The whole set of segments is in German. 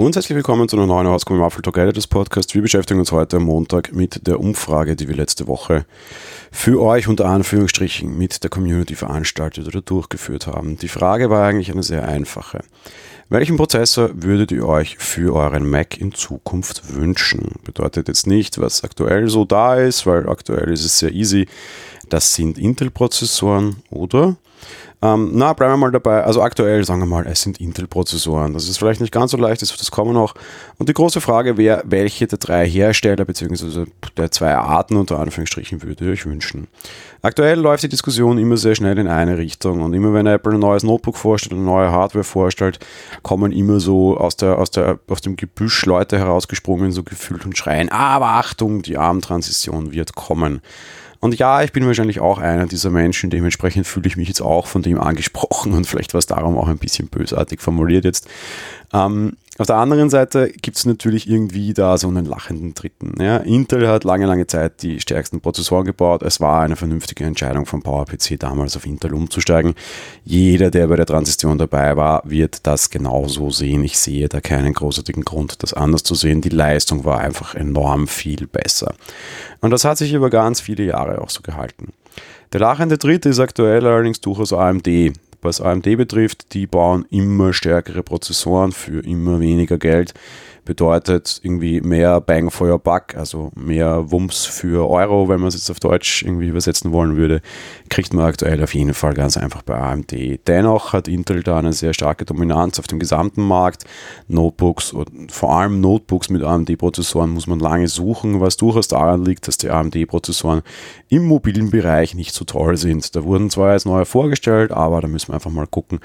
Und herzlich willkommen zu einer neuen Ausgabe im Apfel Talk Editors Podcast. Wir beschäftigen uns heute am Montag mit der Umfrage, die wir letzte Woche für euch unter Anführungsstrichen mit der Community veranstaltet oder durchgeführt haben. Die Frage war eigentlich eine sehr einfache. Welchen Prozessor würdet ihr euch für euren Mac in Zukunft wünschen? Bedeutet jetzt nicht, was aktuell so da ist, weil aktuell ist es sehr easy. Das sind Intel-Prozessoren oder ähm, na, bleiben wir mal dabei. Also aktuell sagen wir mal, es sind Intel-Prozessoren. Das ist vielleicht nicht ganz so leicht, das das kommen noch. Und die große Frage wäre, welche der drei Hersteller bzw. der zwei Arten unter Anführungsstrichen würde ihr euch wünschen? Aktuell läuft die Diskussion immer sehr schnell in eine Richtung und immer wenn Apple ein neues Notebook vorstellt, eine neue Hardware vorstellt, kommen immer so aus, der, aus, der, aus dem Gebüsch Leute herausgesprungen, so gefühlt und schreien, aber Achtung, die ARM-Transition wird kommen. Und ja, ich bin wahrscheinlich auch einer dieser Menschen, dementsprechend fühle ich mich jetzt auch von dem angesprochen und vielleicht war es darum auch ein bisschen bösartig formuliert jetzt. Ähm, auf der anderen Seite gibt es natürlich irgendwie da so einen lachenden Dritten. Ja, Intel hat lange, lange Zeit die stärksten Prozessoren gebaut. Es war eine vernünftige Entscheidung von PowerPC damals auf Intel umzusteigen. Jeder, der bei der Transition dabei war, wird das genauso sehen. Ich sehe da keinen großartigen Grund, das anders zu sehen. Die Leistung war einfach enorm viel besser. Und das hat sich über ganz viele Jahre auch so gehalten. Der lachende Dritte ist aktuell allerdings durchaus AMD was AMD betrifft, die bauen immer stärkere Prozessoren für immer weniger Geld bedeutet irgendwie mehr Bang for your Buck, also mehr Wumms für Euro, wenn man es jetzt auf Deutsch irgendwie übersetzen wollen würde, kriegt man aktuell auf jeden Fall ganz einfach bei AMD. Dennoch hat Intel da eine sehr starke Dominanz auf dem gesamten Markt. Notebooks und vor allem Notebooks mit AMD-Prozessoren muss man lange suchen, was durchaus daran liegt, dass die AMD-Prozessoren im mobilen Bereich nicht so toll sind. Da wurden zwar jetzt neue vorgestellt, aber da müssen wir einfach mal gucken,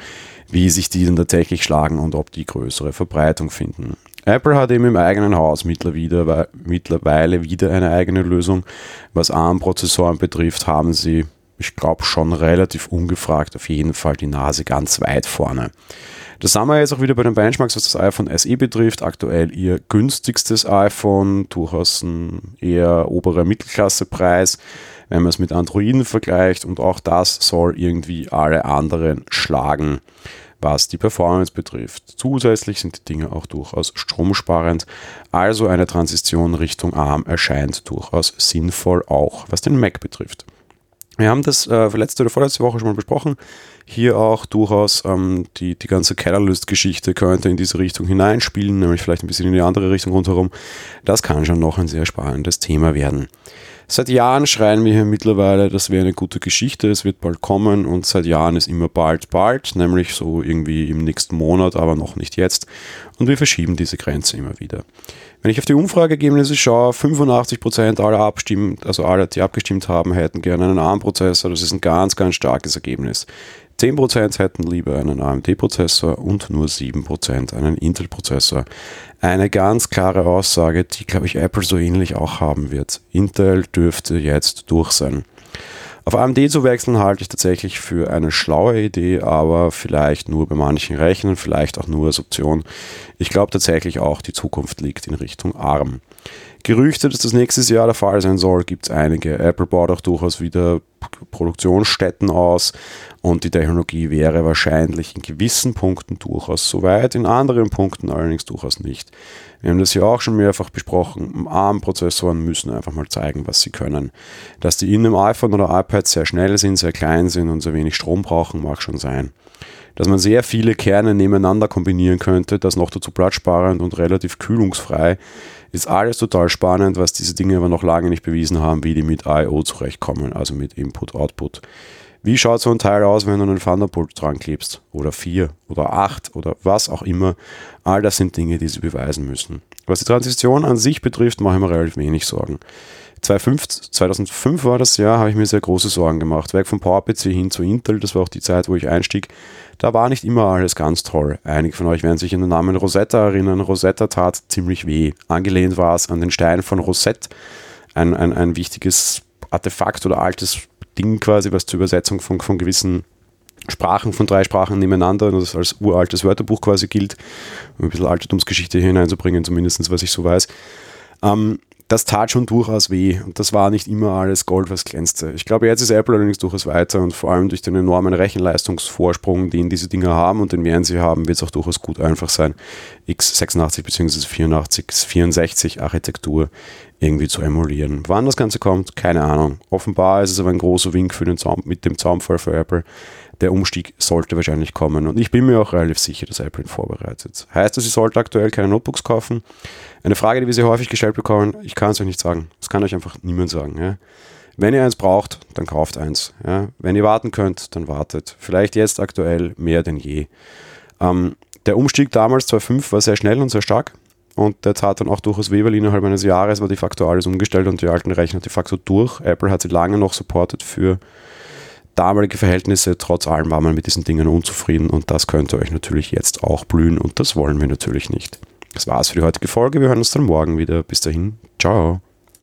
wie sich die dann tatsächlich schlagen und ob die größere Verbreitung finden. Apple hat eben im eigenen Haus mittlerweile wieder eine eigene Lösung. Was ARM-Prozessoren betrifft, haben sie, ich glaube, schon relativ ungefragt auf jeden Fall die Nase ganz weit vorne. Das haben wir jetzt auch wieder bei den Benchmarks, was das iPhone SE betrifft. Aktuell ihr günstigstes iPhone, durchaus ein eher oberer Mittelklassepreis, wenn man es mit Androiden vergleicht. Und auch das soll irgendwie alle anderen schlagen was die Performance betrifft. Zusätzlich sind die Dinge auch durchaus stromsparend, also eine Transition Richtung ARM erscheint durchaus sinnvoll auch, was den Mac betrifft. Wir haben das äh, letzte oder vorletzte Woche schon mal besprochen. Hier auch durchaus ähm, die, die ganze Catalyst-Geschichte könnte in diese Richtung hineinspielen, nämlich vielleicht ein bisschen in die andere Richtung rundherum. Das kann schon noch ein sehr spannendes Thema werden. Seit Jahren schreien wir hier mittlerweile, das wäre eine gute Geschichte, es wird bald kommen und seit Jahren ist immer bald, bald, nämlich so irgendwie im nächsten Monat, aber noch nicht jetzt. Und wir verschieben diese Grenze immer wieder. Wenn ich auf die Umfrageergebnisse schaue, 85% aller abstimmen, also alle, die abgestimmt haben, hätten gerne einen ARM-Prozessor. Das ist ein ganz, ganz starkes Ergebnis. 10% hätten lieber einen AMD-Prozessor und nur 7% einen Intel-Prozessor. Eine ganz klare Aussage, die, glaube ich, Apple so ähnlich auch haben wird. Intel dürfte jetzt durch sein. Auf AMD zu wechseln halte ich tatsächlich für eine schlaue Idee, aber vielleicht nur bei manchen Rechnern, vielleicht auch nur als Option. Ich glaube tatsächlich auch, die Zukunft liegt in Richtung ARM. Gerüchte, dass das nächstes Jahr der Fall sein soll, gibt es einige. Apple baut auch durchaus wieder Produktionsstätten aus und die Technologie wäre wahrscheinlich in gewissen Punkten durchaus soweit, in anderen Punkten allerdings durchaus nicht. Wir haben das ja auch schon mehrfach besprochen. ARM-Prozessoren müssen einfach mal zeigen, was sie können. Dass die in einem iPhone oder iPad sehr schnell sind, sehr klein sind und sehr wenig Strom brauchen, mag schon sein dass man sehr viele Kerne nebeneinander kombinieren könnte, das noch dazu platzsparend und relativ kühlungsfrei, ist alles total spannend, was diese Dinge aber noch lange nicht bewiesen haben, wie die mit I.O. zurechtkommen, also mit Input-Output. Wie schaut so ein Teil aus, wenn du einen Thunderbolt dran klebst? Oder vier oder acht oder was auch immer. All das sind Dinge, die sie beweisen müssen. Was die Transition an sich betrifft, mache ich mir relativ wenig Sorgen. 2005 war das Jahr, habe ich mir sehr große Sorgen gemacht. Weg vom PowerPC hin zu Intel, das war auch die Zeit, wo ich einstieg. Da war nicht immer alles ganz toll. Einige von euch werden sich an den Namen Rosetta erinnern. Rosetta tat ziemlich weh. Angelehnt war es an den Stein von Rosette, ein, ein, ein wichtiges Artefakt oder altes Ding quasi, was zur Übersetzung von, von gewissen Sprachen von drei Sprachen nebeneinander, das als uraltes Wörterbuch quasi gilt, um ein bisschen Altertumsgeschichte hier hineinzubringen, zumindest was ich so weiß. Ähm, das tat schon durchaus weh und das war nicht immer alles Gold, was glänzte. Ich glaube, jetzt ist Apple allerdings durchaus weiter und vor allem durch den enormen Rechenleistungsvorsprung, den diese Dinger haben und den werden sie haben, wird es auch durchaus gut einfach sein, x86 bzw. 84, 64 Architektur irgendwie zu emulieren. Wann das Ganze kommt, keine Ahnung. Offenbar ist es aber ein großer Wink für den Zaum, mit dem Zaumfall für Apple. Der Umstieg sollte wahrscheinlich kommen und ich bin mir auch relativ sicher, dass Apple ihn vorbereitet. Heißt das, sie sollte aktuell keine Notebooks kaufen? Eine Frage, die wir sehr häufig gestellt bekommen, ich kann es euch nicht sagen. Das kann euch einfach niemand sagen. Ja? Wenn ihr eins braucht, dann kauft eins. Ja? Wenn ihr warten könnt, dann wartet. Vielleicht jetzt aktuell mehr denn je. Ähm, der Umstieg damals 2.5 war sehr schnell und sehr stark. Und der tat dann auch durchaus weh, innerhalb eines Jahres war de facto alles umgestellt und die alten Rechner de facto durch. Apple hat sie lange noch supportet für damalige Verhältnisse. Trotz allem war man mit diesen Dingen unzufrieden und das könnte euch natürlich jetzt auch blühen und das wollen wir natürlich nicht. Das war's für die heutige Folge. Wir hören uns dann morgen wieder. Bis dahin, ciao.